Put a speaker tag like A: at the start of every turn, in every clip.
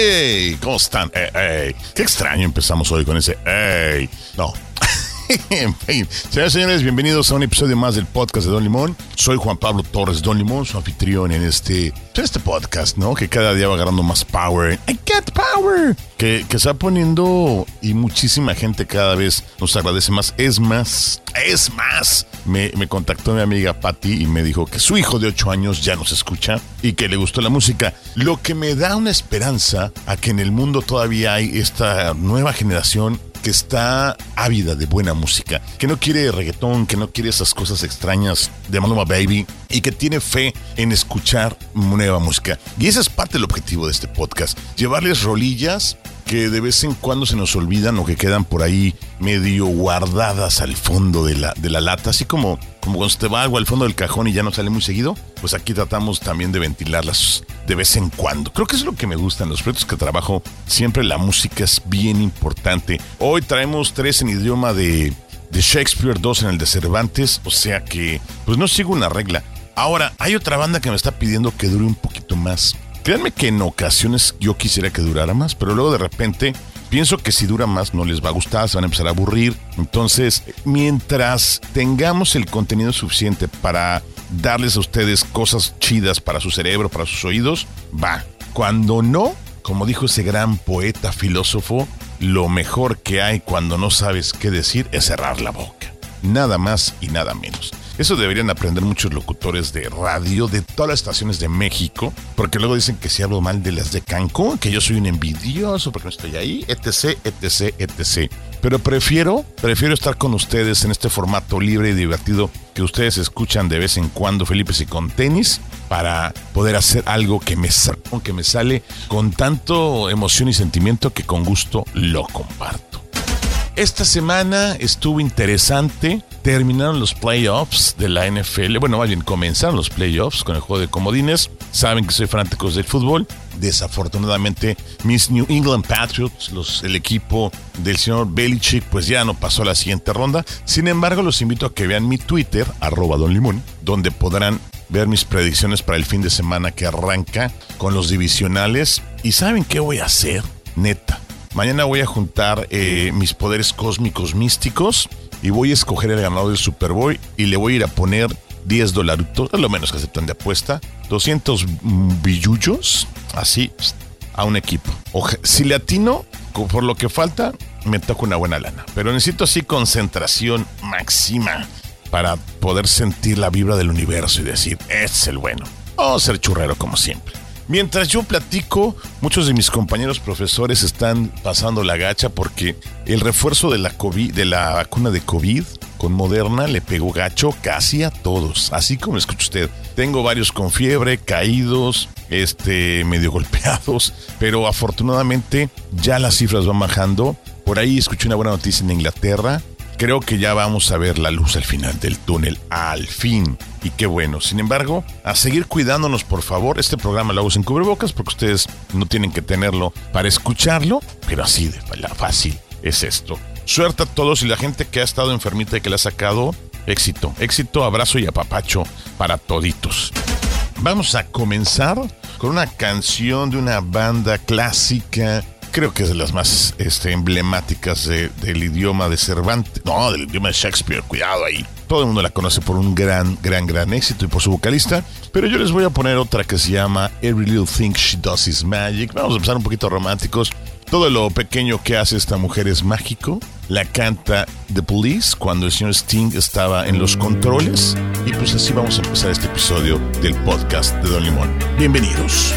A: ¡Hey! ¿Cómo? ¡Ey! ey. Qué extraño empezamos hoy con ese ¡Ey! No. En fin, señores y señores, bienvenidos a un episodio más del podcast de Don Limón. Soy Juan Pablo Torres Don Limón, su anfitrión en este, este podcast, ¿no? Que cada día va agarrando más power. I get power. Que, que va poniendo y muchísima gente cada vez nos agradece más. Es más, es más. Me, me contactó mi amiga Patty y me dijo que su hijo de 8 años ya nos escucha y que le gustó la música. Lo que me da una esperanza a que en el mundo todavía hay esta nueva generación que está ávida de buena música, que no quiere reggaetón, que no quiere esas cosas extrañas de Maluma Baby y que tiene fe en escuchar nueva música. Y ese es parte del objetivo de este podcast, llevarles rolillas que de vez en cuando se nos olvidan o que quedan por ahí medio guardadas al fondo de la, de la lata, así como, como cuando se te va algo al fondo del cajón y ya no sale muy seguido, pues aquí tratamos también de ventilarlas de vez en cuando. Creo que es lo que me gusta en los proyectos que trabajo, siempre la música es bien importante. Hoy traemos tres en idioma de, de Shakespeare, dos en el de Cervantes, o sea que pues no sigo una regla. Ahora, hay otra banda que me está pidiendo que dure un poquito más. Créanme que en ocasiones yo quisiera que durara más, pero luego de repente pienso que si dura más no les va a gustar, se van a empezar a aburrir. Entonces, mientras tengamos el contenido suficiente para darles a ustedes cosas chidas para su cerebro, para sus oídos, va. Cuando no, como dijo ese gran poeta filósofo, lo mejor que hay cuando no sabes qué decir es cerrar la boca. Nada más y nada menos. Eso deberían aprender muchos locutores de radio de todas las estaciones de México, porque luego dicen que si hablo mal de las de Cancún, que yo soy un envidioso porque no estoy ahí, etc, etc, etc. Pero prefiero, prefiero estar con ustedes en este formato libre y divertido que ustedes escuchan de vez en cuando, Felipe, y con tenis, para poder hacer algo que me, que me sale con tanto emoción y sentimiento que con gusto lo comparto. Esta semana estuvo interesante. Terminaron los playoffs de la NFL. Bueno, más bien comenzaron los playoffs con el juego de comodines. Saben que soy fanático del fútbol. Desafortunadamente, mis New England Patriots, el equipo del señor Belichick, pues ya no pasó a la siguiente ronda. Sin embargo, los invito a que vean mi Twitter, arroba Don Limón, donde podrán ver mis predicciones para el fin de semana que arranca con los divisionales. ¿Y saben qué voy a hacer? Neta. Mañana voy a juntar eh, mis poderes cósmicos místicos y voy a escoger el ganador del Super Bowl y le voy a ir a poner 10 dolaritos, es lo menos que aceptan de apuesta, 200 billullos, así, a un equipo. Oja- si le atino, por lo que falta, me toca una buena lana. Pero necesito así concentración máxima para poder sentir la vibra del universo y decir, es el bueno. O ser churrero como siempre. Mientras yo platico, muchos de mis compañeros profesores están pasando la gacha porque el refuerzo de la de la vacuna de COVID con Moderna le pegó gacho casi a todos, así como escucha usted. Tengo varios con fiebre, caídos, este, medio golpeados, pero afortunadamente ya las cifras van bajando. Por ahí escuché una buena noticia en Inglaterra. Creo que ya vamos a ver la luz al final del túnel, al fin. Y qué bueno. Sin embargo, a seguir cuidándonos, por favor. Este programa lo hago sin cubrebocas porque ustedes no tienen que tenerlo para escucharlo, pero así de fácil es esto. Suerte a todos y la gente que ha estado enfermita y que la ha sacado, éxito, éxito, abrazo y apapacho para toditos. Vamos a comenzar con una canción de una banda clásica. Creo que es de las más este, emblemáticas de- del idioma de Cervantes. No, del idioma de Shakespeare. Cuidado ahí. Todo el mundo la conoce por un gran, gran, gran éxito y por su vocalista. Pero yo les voy a poner otra que se llama Every Little Thing She Does Is Magic. Vamos a empezar un poquito románticos. Todo lo pequeño que hace esta mujer es mágico. La canta The Police cuando el señor Sting estaba en los controles. Y pues así vamos a empezar este episodio del podcast de Don Limón. Bienvenidos.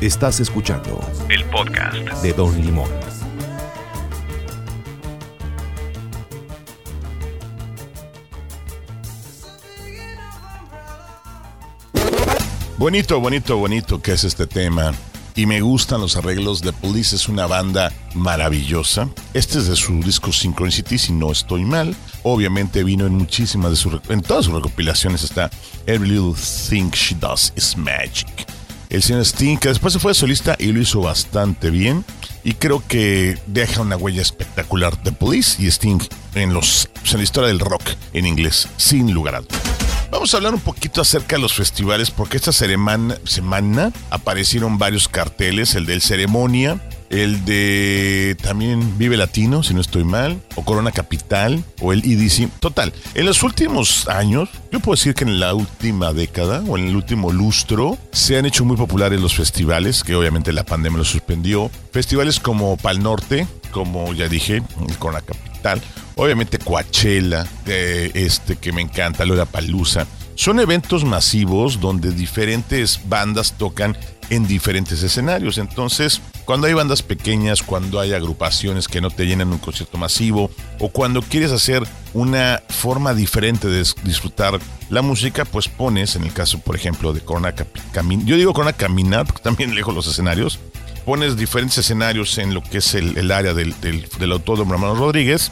B: Estás escuchando el podcast de Don Limón.
A: Bonito, bonito, bonito que es este tema. Y me gustan los arreglos de Police, es una banda maravillosa. Este es de su disco Synchronicity, si no estoy mal. Obviamente vino en muchísimas de sus... En todas sus recopilaciones está Every Little Thing She Does Is Magic el señor Sting, que después se fue solista y lo hizo bastante bien. Y creo que deja una huella espectacular de Police y Sting en, los, en la historia del rock en inglés, sin lugar a dudas. Vamos a hablar un poquito acerca de los festivales, porque esta semana aparecieron varios carteles, el del Ceremonia, el de también Vive Latino, si no estoy mal, o Corona Capital, o el EDC. Total, en los últimos años, yo puedo decir que en la última década o en el último lustro, se han hecho muy populares los festivales, que obviamente la pandemia los suspendió. Festivales como Pal Norte, como ya dije, Corona Capital, obviamente Coachella, este que me encanta, Lola Palusa. Son eventos masivos donde diferentes bandas tocan en diferentes escenarios. Entonces, cuando hay bandas pequeñas, cuando hay agrupaciones que no te llenan un concierto masivo, o cuando quieres hacer una forma diferente de disfrutar la música, pues pones, en el caso, por ejemplo, de Corona Caminar, yo digo Corona Caminar porque también lejos los escenarios, pones diferentes escenarios en lo que es el, área del, del, Autódromo Hermano Rodríguez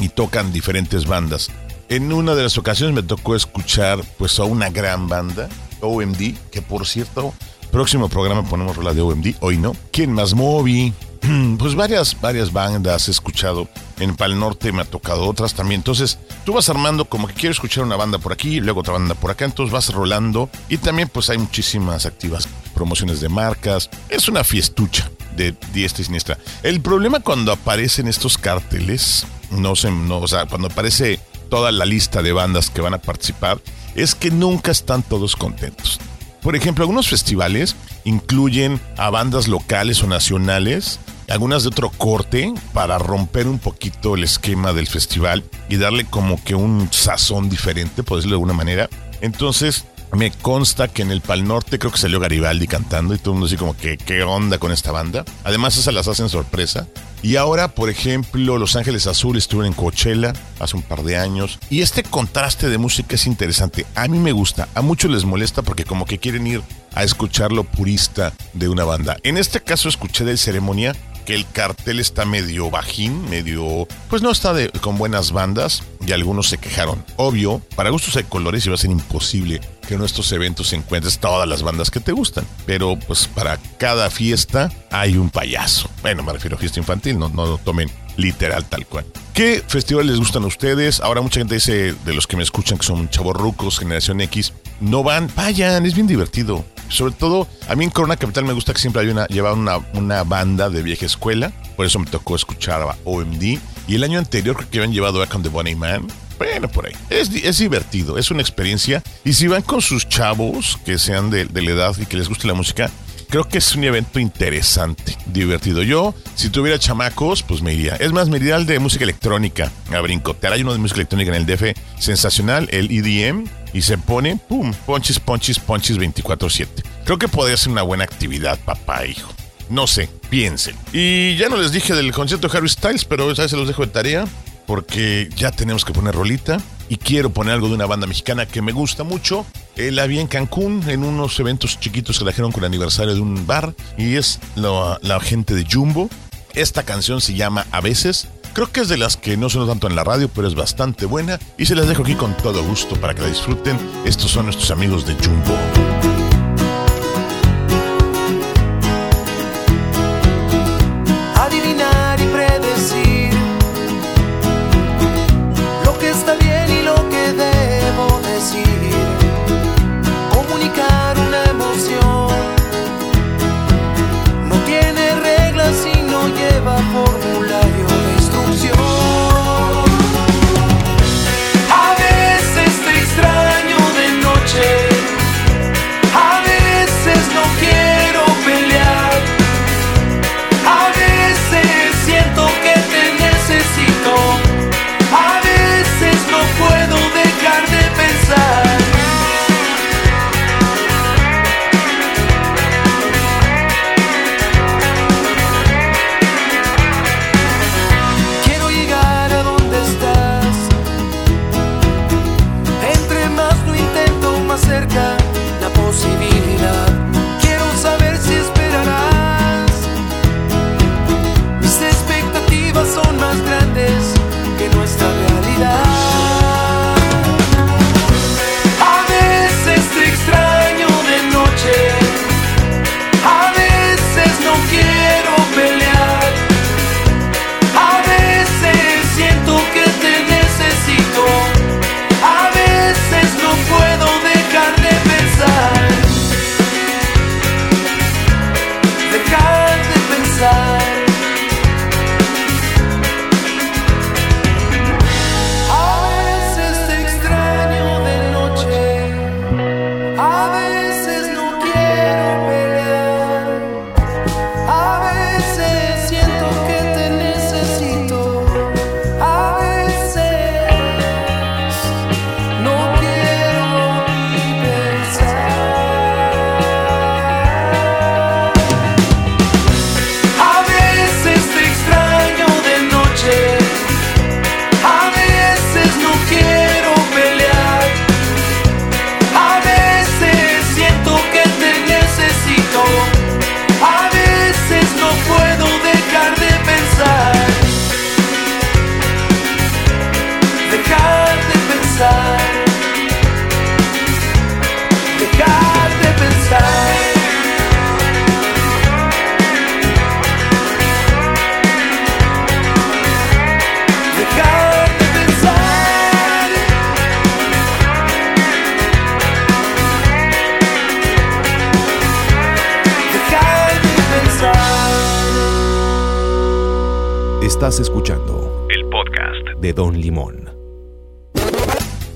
A: y tocan diferentes bandas. En una de las ocasiones me tocó escuchar pues a una gran banda, OMD, que por cierto Próximo programa ponemos rola de OMD, hoy no. ¿Quién más? Moby. Pues varias, varias bandas he escuchado. En Pal Norte me ha tocado otras también. Entonces, tú vas armando como que quiero escuchar una banda por aquí, luego otra banda por acá. Entonces vas rolando. Y también, pues hay muchísimas activas promociones de marcas. Es una fiestucha de diestra y siniestra. El problema cuando aparecen estos cárteles, no sé, no, o sea, cuando aparece toda la lista de bandas que van a participar, es que nunca están todos contentos. Por ejemplo, algunos festivales incluyen a bandas locales o nacionales, algunas de otro corte, para romper un poquito el esquema del festival y darle como que un sazón diferente, por decirlo de alguna manera. Entonces, me consta que en el Pal Norte creo que salió Garibaldi cantando y todo el mundo así como que qué onda con esta banda. Además, esas las hacen sorpresa. Y ahora, por ejemplo, Los Ángeles Azules estuvieron en Coachella hace un par de años. Y este contraste de música es interesante. A mí me gusta, a muchos les molesta porque como que quieren ir a escuchar lo purista de una banda. En este caso escuché del Ceremonia que el cartel está medio bajín, medio... Pues no está de, con buenas bandas y algunos se quejaron. Obvio, para gustos hay colores va a ser imposible que en nuestros eventos encuentres todas las bandas que te gustan. Pero pues para cada fiesta hay un payaso. Bueno, me refiero a fiesta infantil, no, no lo tomen literal tal cual. ¿Qué festivales les gustan a ustedes? Ahora mucha gente dice, de los que me escuchan que son chavorrucos, generación X, no van, vayan, es bien divertido. Sobre todo, a mí en Corona Capital me gusta que siempre hay una, lleva una, una banda de vieja escuela. Por eso me tocó escuchar a OMD. Y el año anterior creo que habían llevado a Con the Bonnie Man. Bueno, por ahí. Es, es, divertido, es una experiencia. Y si van con sus chavos, que sean de, de la edad y que les guste la música, creo que es un evento interesante, divertido. Yo, si tuviera chamacos, pues me iría. Es más, me iría al de música electrónica a brincotear. Hay uno de música electrónica en el DF sensacional, el EDM y se pone, pum, ponches, ponches, ponches 24-7. Creo que podría ser una buena actividad, papá hijo. No sé, piensen. Y ya no les dije del concierto de Harry Styles, pero esa se los dejo de tarea porque ya tenemos que poner rolita y quiero poner algo de una banda mexicana que me gusta mucho. Eh, la vi en Cancún en unos eventos chiquitos que la trajeron con el aniversario de un bar y es la, la gente de Jumbo. Esta canción se llama A veces Creo que es de las que no suena tanto en la radio, pero es bastante buena y se las dejo aquí con todo gusto para que la disfruten. Estos son nuestros amigos de Jumbo.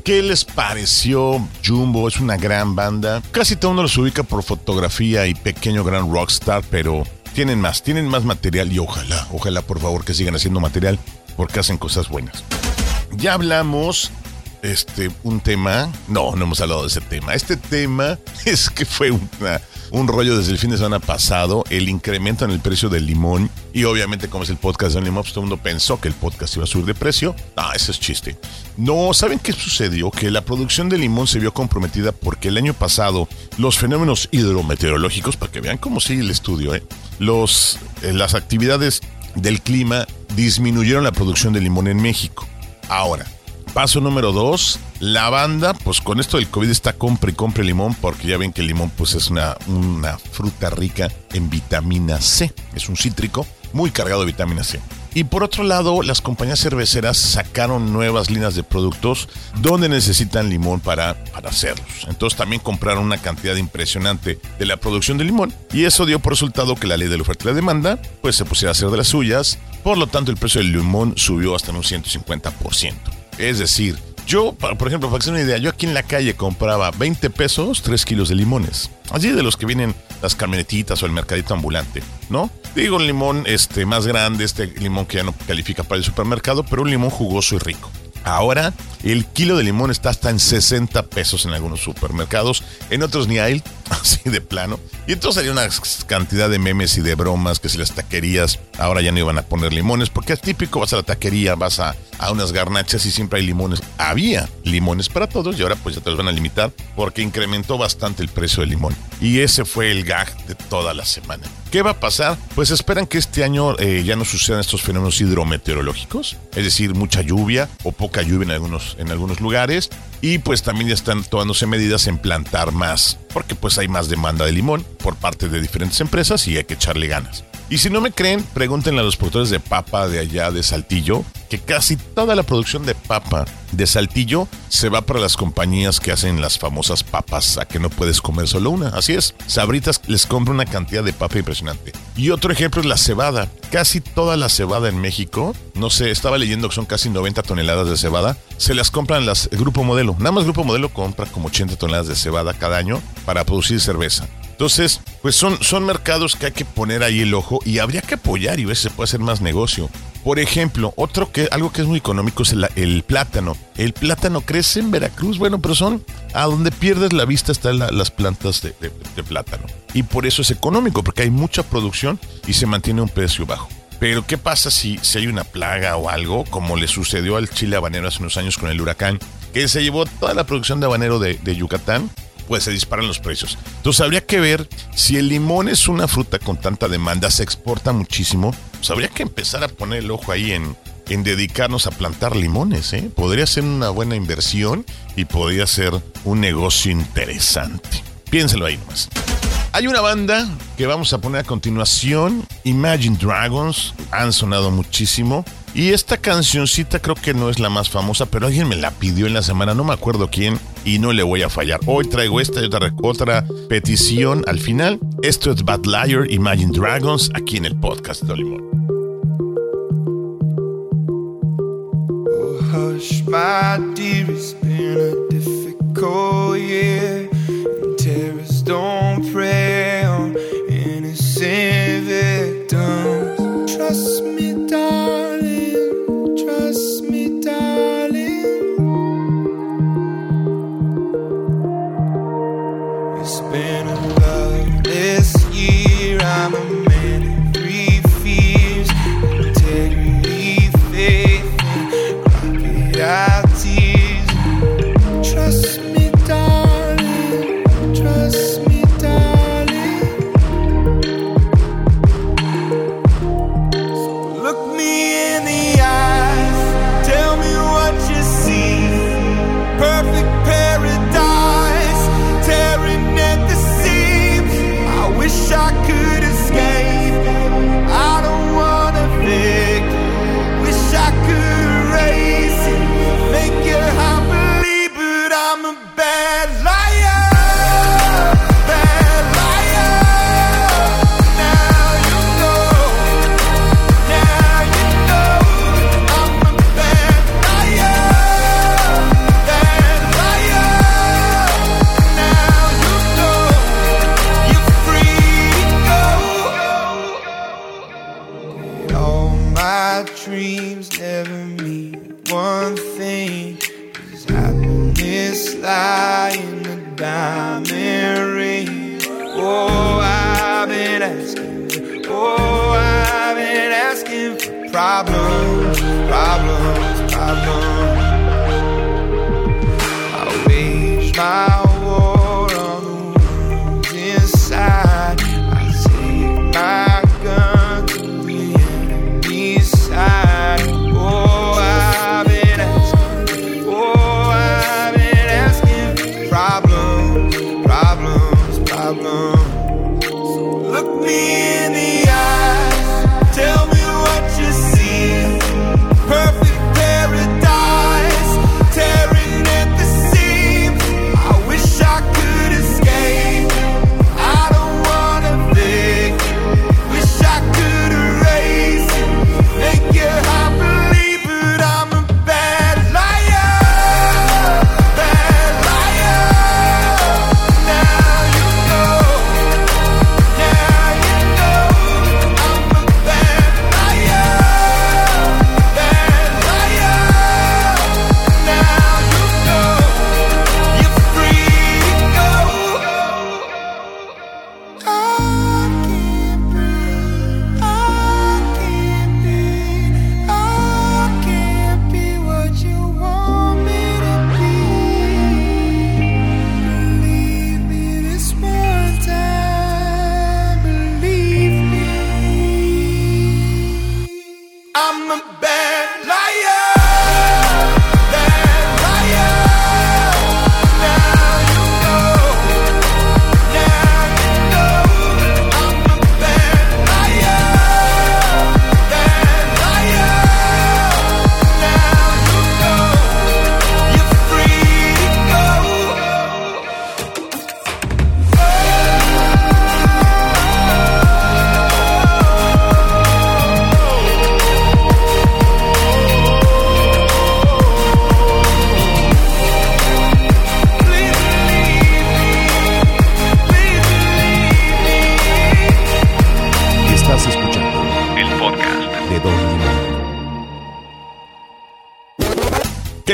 A: ¿Qué les pareció Jumbo? Es una gran banda. Casi todo mundo los ubica por fotografía y pequeño gran rockstar, pero tienen más, tienen más material y ojalá, ojalá por favor que sigan haciendo material porque hacen cosas buenas. Ya hablamos este, un tema. No, no hemos hablado de ese tema. Este tema es que fue un rollo desde el fin de semana pasado, el incremento en el precio del limón. Y obviamente, como es el podcast de Limón, todo el mundo pensó que el podcast iba a subir de precio. Ah, ese es chiste. No, ¿saben qué sucedió? Que la producción de limón se vio comprometida porque el año pasado los fenómenos hidrometeorológicos, para que vean cómo sigue el estudio, ¿eh? los, eh, las actividades del clima disminuyeron la producción de limón en México. Ahora, Paso número dos, la banda, pues con esto del COVID está compre y compre limón, porque ya ven que el limón pues es una, una fruta rica en vitamina C, es un cítrico muy cargado de vitamina C. Y por otro lado, las compañías cerveceras sacaron nuevas líneas de productos donde necesitan limón para, para hacerlos. Entonces también compraron una cantidad impresionante de la producción de limón y eso dio por resultado que la ley de la oferta y la demanda pues se pusiera a hacer de las suyas. Por lo tanto, el precio del limón subió hasta un 150%. Es decir, yo, por ejemplo, para que una idea, yo aquí en la calle compraba 20 pesos 3 kilos de limones. Así de los que vienen las camionetitas o el mercadito ambulante, ¿no? Digo un limón este, más grande, este limón que ya no califica para el supermercado, pero un limón jugoso y rico. Ahora el kilo de limón está hasta en 60 pesos en algunos supermercados, en otros ni hay, así de plano. Y entonces hay una cantidad de memes y de bromas que si las taquerías ahora ya no iban a poner limones, porque es típico, vas a la taquería, vas a, a unas garnachas y siempre hay limones. Había limones para todos y ahora pues ya te los van a limitar porque incrementó bastante el precio del limón. Y ese fue el gag de toda la semana. ¿Qué va a pasar? Pues esperan que este año eh, ya no sucedan estos fenómenos hidrometeorológicos, es decir, mucha lluvia o poca lluvia en algunos, en algunos lugares. Y pues también ya están tomándose medidas en plantar más, porque pues hay más demanda de limón por parte de diferentes empresas y hay que echarle ganas. Y si no me creen, pregúntenle a los productores de papa de allá de Saltillo, que casi toda la producción de papa de Saltillo se va para las compañías que hacen las famosas papas a que no puedes comer solo una. Así es, Sabritas les compra una cantidad de papa impresionante. Y otro ejemplo es la cebada. Casi toda la cebada en México, no sé, estaba leyendo que son casi 90 toneladas de cebada, se las compran las Grupo Modelo. Nada más Grupo Modelo compra como 80 toneladas de cebada cada año para producir cerveza. Entonces, pues son, son mercados que hay que poner ahí el ojo y habría que apoyar y ver si se puede hacer más negocio. Por ejemplo, otro que, algo que es muy económico es el, plátano. El plátano crece en Veracruz, bueno, pero son a donde pierdes la vista están las plantas de, plátano. Y por eso es económico, porque hay mucha producción y se mantiene un precio bajo. Pero ¿qué pasa si, si hay una plaga o algo, como le sucedió al chile habanero hace unos años con el huracán, que se llevó toda la producción de habanero de, de Yucatán pues se disparan los precios. Entonces habría que ver si el limón es una fruta con tanta demanda, se exporta muchísimo, pues habría que empezar a poner el ojo ahí en, en dedicarnos a plantar limones. ¿eh? Podría ser una buena inversión y podría ser un negocio interesante. Piénselo ahí nomás. Hay una banda que vamos a poner a continuación, Imagine Dragons, han sonado muchísimo. Y esta cancioncita creo que no es la más famosa, pero alguien me la pidió en la semana, no me acuerdo quién, y no le voy a fallar. Hoy traigo esta y otra, otra petición al final. Esto es Bad Liar, Imagine Dragons, aquí en el podcast de Olimón. Oh, hush, my dear, it's been a difficult year.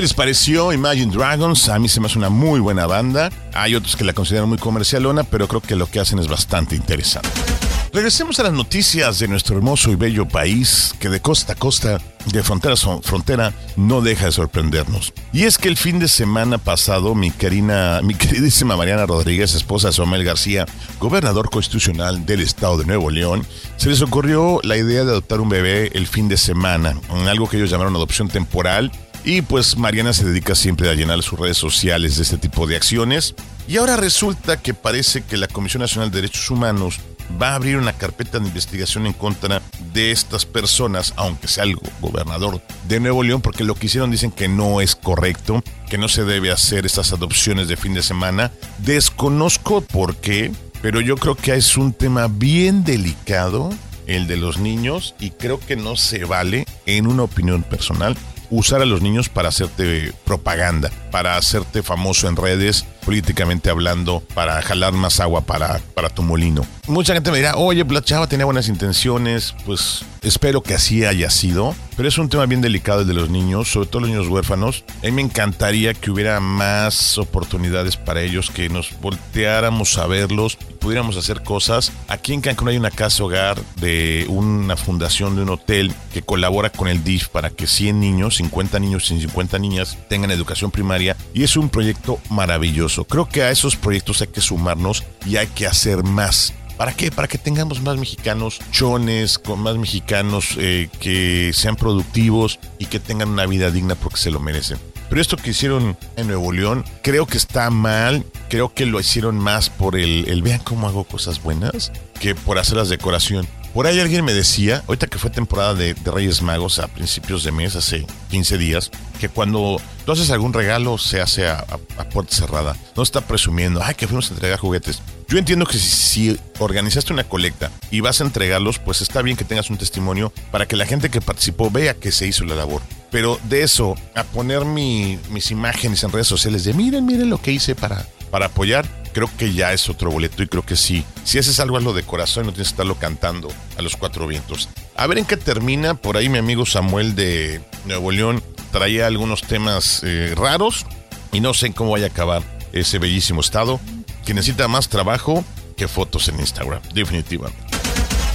A: Les pareció Imagine Dragons? A mí se me hace una muy buena banda. Hay otros que la consideran muy comercialona, pero creo que lo que hacen es bastante interesante. Regresemos a las noticias de nuestro hermoso y bello país, que de costa a costa, de frontera a frontera, no deja de sorprendernos. Y es que el fin de semana pasado, mi, querida, mi queridísima Mariana Rodríguez, esposa de Samuel García, gobernador constitucional del estado de Nuevo León, se les ocurrió la idea de adoptar un bebé el fin de semana, en algo que ellos llamaron adopción temporal, y pues Mariana se dedica siempre a llenar sus redes sociales de este tipo de acciones. Y ahora resulta que parece que la Comisión Nacional de Derechos Humanos va a abrir una carpeta de investigación en contra de estas personas, aunque sea el gobernador de Nuevo León, porque lo que hicieron dicen que no es correcto, que no se debe hacer estas adopciones de fin de semana. Desconozco por qué, pero yo creo que es un tema bien delicado, el de los niños, y creo que no se vale, en una opinión personal, usar a los niños para hacerte propaganda, para hacerte famoso en redes, políticamente hablando, para jalar más agua para, para tu molino. Mucha gente me dirá, oye, la chava tenía buenas intenciones, pues espero que así haya sido, pero es un tema bien delicado el de los niños, sobre todo los niños huérfanos. A mí me encantaría que hubiera más oportunidades para ellos, que nos volteáramos a verlos pudiéramos hacer cosas. Aquí en Cancún hay una casa hogar de una fundación de un hotel que colabora con el DIF para que 100 niños, 50 niños y 50 niñas tengan educación primaria y es un proyecto maravilloso. Creo que a esos proyectos hay que sumarnos y hay que hacer más. ¿Para qué? Para que tengamos más mexicanos chones, con más mexicanos eh, que sean productivos y que tengan una vida digna porque se lo merecen. Pero esto que hicieron en Nuevo León, creo que está mal. Creo que lo hicieron más por el, el vean cómo hago cosas buenas que por hacer las decoración. Por ahí alguien me decía, ahorita que fue temporada de, Reyes Magos a principios de mes, hace 15 días, que cuando tú haces algún regalo se hace a, puerta cerrada. No está presumiendo, ay, que fuimos a entregar juguetes. Yo entiendo que si, si organizaste una colecta y vas a entregarlos, pues está bien que tengas un testimonio para que la gente que participó vea que se hizo la labor. Pero de eso, a poner mi- mis imágenes en redes sociales de miren, miren lo que hice para, para apoyar, creo que ya es otro boleto y creo que sí. Si haces algo, hazlo de corazón y no tienes que estarlo cantando a los cuatro vientos. A ver en qué termina. Por ahí mi amigo Samuel de Nuevo León traía algunos temas eh, raros y no sé cómo vaya a acabar ese bellísimo estado.
C: que necesita más trabajo que fotos en Instagram, definitivamente.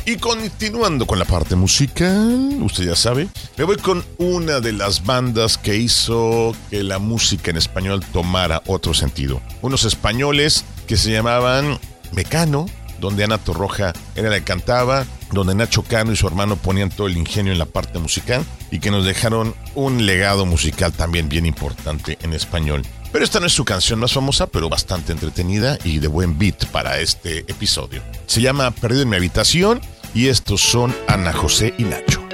C: Y continuando con la parte musical, usted ya sabe, me voy con una de las bandas que hizo que la música en español tomara otro sentido. Unos españoles que se llamaban Mecano, donde Ana Torroja era la que cantaba, donde Nacho Cano y su hermano ponían todo el ingenio en la parte musical y que nos dejaron un legado musical también bien importante en español. Pero esta no es su canción más famosa, pero bastante entretenida y de buen beat para este episodio. Se llama Perdido en mi habitación y estos son Ana José y Nacho.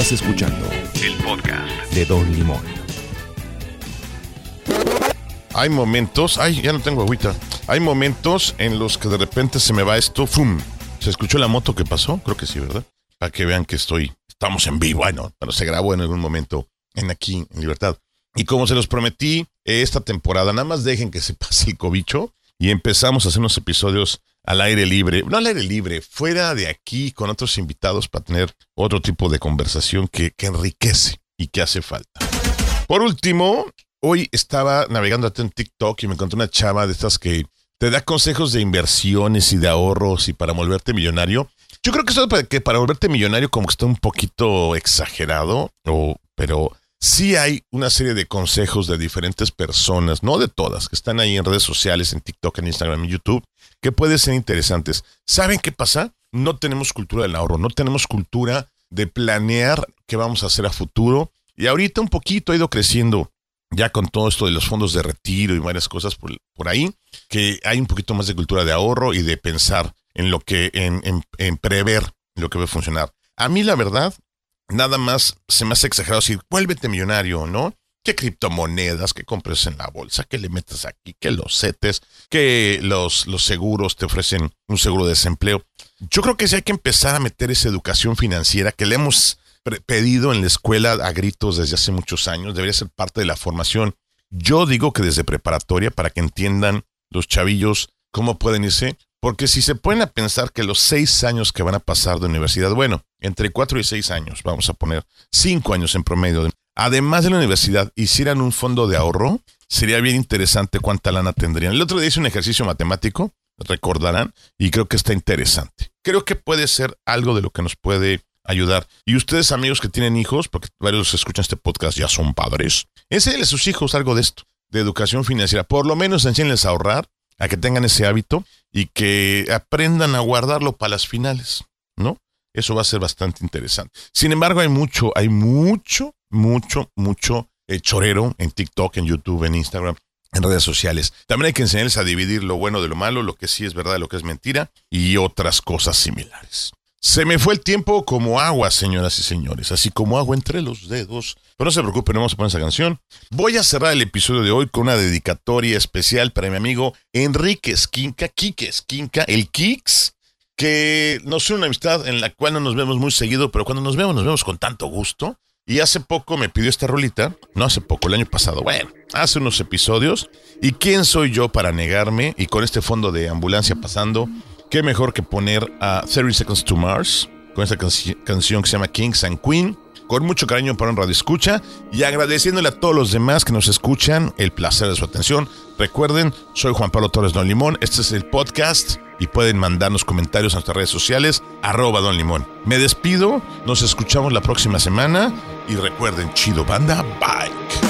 B: Estás escuchando el podcast de Don Limón.
C: Hay momentos, ay, ya no tengo agüita. Hay momentos en los que de repente se me va esto, ¡fum! ¿Se escuchó la moto que pasó? Creo que sí, ¿verdad? Para que vean que estoy, estamos en vivo, bueno, pero se grabó en algún momento en aquí, en Libertad. Y como se los prometí, esta temporada, nada más dejen que se pase el cobicho y empezamos a hacer unos episodios al aire libre, no al aire libre, fuera de aquí con otros invitados para tener otro tipo de conversación que, que enriquece y que hace falta. Por último, hoy estaba navegando en TikTok y me encontré una chava de estas que te da consejos de inversiones y de ahorros y para volverte millonario. Yo creo que eso para, que para volverte millonario como que está un poquito exagerado, o, pero
A: sí hay una serie de consejos de diferentes personas, no de todas, que están ahí en redes sociales, en TikTok, en Instagram, en YouTube, que pueden ser interesantes. ¿Saben qué pasa? No tenemos cultura del ahorro, no tenemos cultura de planear qué vamos a hacer a futuro. Y ahorita un poquito ha ido creciendo ya con todo esto de los fondos de retiro y varias cosas por, ahí, que hay un poquito más de cultura de ahorro y de pensar en lo que, en, en, en prever lo que va a funcionar. A mí, la verdad, nada más se me hace exagerado decir, vuélvete millonario, ¿no? Que criptomonedas, que compres en la bolsa, que le metas aquí, que los setes, que los, los seguros te ofrecen un seguro de desempleo. Yo creo que sí hay que empezar a meter esa educación financiera que le hemos pedido en la escuela a gritos desde hace muchos años. Debería ser parte de la formación. Yo digo que desde preparatoria para que entiendan los chavillos cómo pueden irse. Porque si se pueden a pensar que los seis años que van a pasar de universidad, bueno, entre cuatro y seis años, vamos a poner cinco años en promedio, de- además de la universidad, hicieran un fondo de ahorro, sería bien interesante cuánta lana tendrían. El otro día hice un ejercicio matemático, recordarán, y creo que está interesante. Creo que puede ser algo de lo que nos puede ayudar. Y ustedes, amigos que tienen hijos, porque varios escuchan este podcast, ya son padres, enséñenles a sus hijos algo de esto, de educación financiera. Por lo menos enséñenles a ahorrar, a que tengan ese hábito y que aprendan a guardarlo para las finales, ¿no? Eso va a ser bastante interesante. Sin embargo, hay mucho, hay mucho, mucho, mucho eh, chorero en TikTok, en YouTube, en Instagram, en redes sociales. También hay que enseñarles a dividir lo bueno de lo malo, lo que sí es verdad, lo que es mentira y otras cosas similares. Se me fue el tiempo como agua, señoras y señores, así como agua entre los dedos. Pero no se preocupen, no vamos a poner esa canción. Voy a cerrar el episodio de hoy con una dedicatoria especial para mi amigo Enrique Esquinca, Quique Esquinca, el Kix, que nos une una amistad en la cual no nos vemos muy seguido, pero cuando nos vemos, nos vemos con tanto gusto. Y hace poco me pidió esta rolita, no hace poco, el año pasado, bueno, hace unos episodios. ¿Y quién soy yo para negarme? Y con este fondo de ambulancia pasando, qué mejor que poner a 30 Seconds to Mars, con esta canci- canción que se llama Kings and Queen, con mucho cariño para un radio escucha y agradeciéndole a todos los demás que nos escuchan el placer de su atención. Recuerden, soy Juan Pablo Torres Don Limón, este es el podcast y pueden mandarnos comentarios a nuestras redes sociales, arroba Don Limón. Me despido, nos escuchamos la próxima semana y recuerden, chido banda, bye.